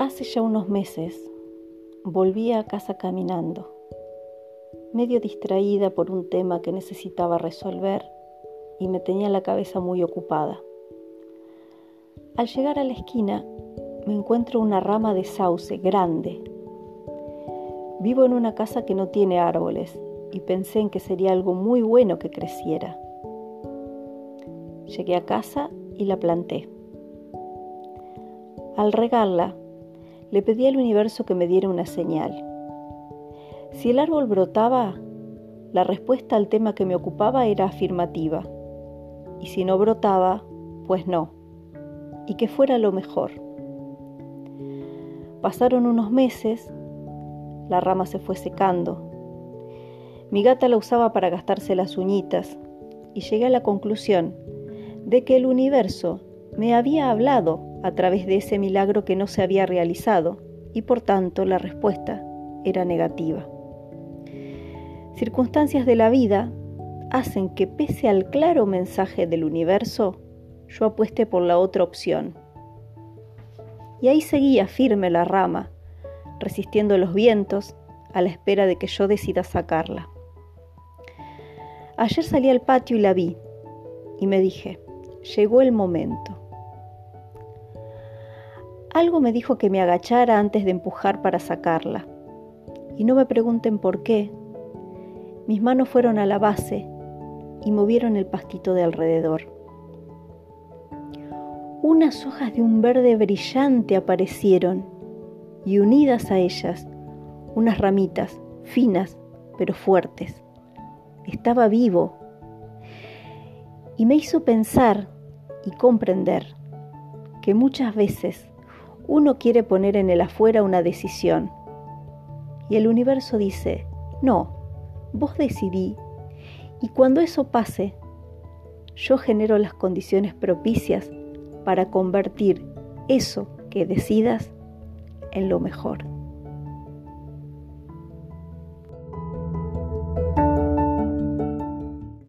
Hace ya unos meses volví a casa caminando, medio distraída por un tema que necesitaba resolver y me tenía la cabeza muy ocupada. Al llegar a la esquina me encuentro una rama de sauce grande. Vivo en una casa que no tiene árboles y pensé en que sería algo muy bueno que creciera. Llegué a casa y la planté. Al regarla, le pedí al universo que me diera una señal. Si el árbol brotaba, la respuesta al tema que me ocupaba era afirmativa. Y si no brotaba, pues no. Y que fuera lo mejor. Pasaron unos meses, la rama se fue secando. Mi gata la usaba para gastarse las uñitas y llegué a la conclusión de que el universo me había hablado a través de ese milagro que no se había realizado y por tanto la respuesta era negativa. Circunstancias de la vida hacen que pese al claro mensaje del universo, yo apueste por la otra opción. Y ahí seguía firme la rama, resistiendo los vientos a la espera de que yo decida sacarla. Ayer salí al patio y la vi, y me dije, llegó el momento. Algo me dijo que me agachara antes de empujar para sacarla. Y no me pregunten por qué. Mis manos fueron a la base y movieron el pastito de alrededor. Unas hojas de un verde brillante aparecieron y unidas a ellas unas ramitas finas pero fuertes. Estaba vivo y me hizo pensar y comprender que muchas veces uno quiere poner en el afuera una decisión. Y el universo dice, no, vos decidí. Y cuando eso pase, yo genero las condiciones propicias para convertir eso que decidas en lo mejor.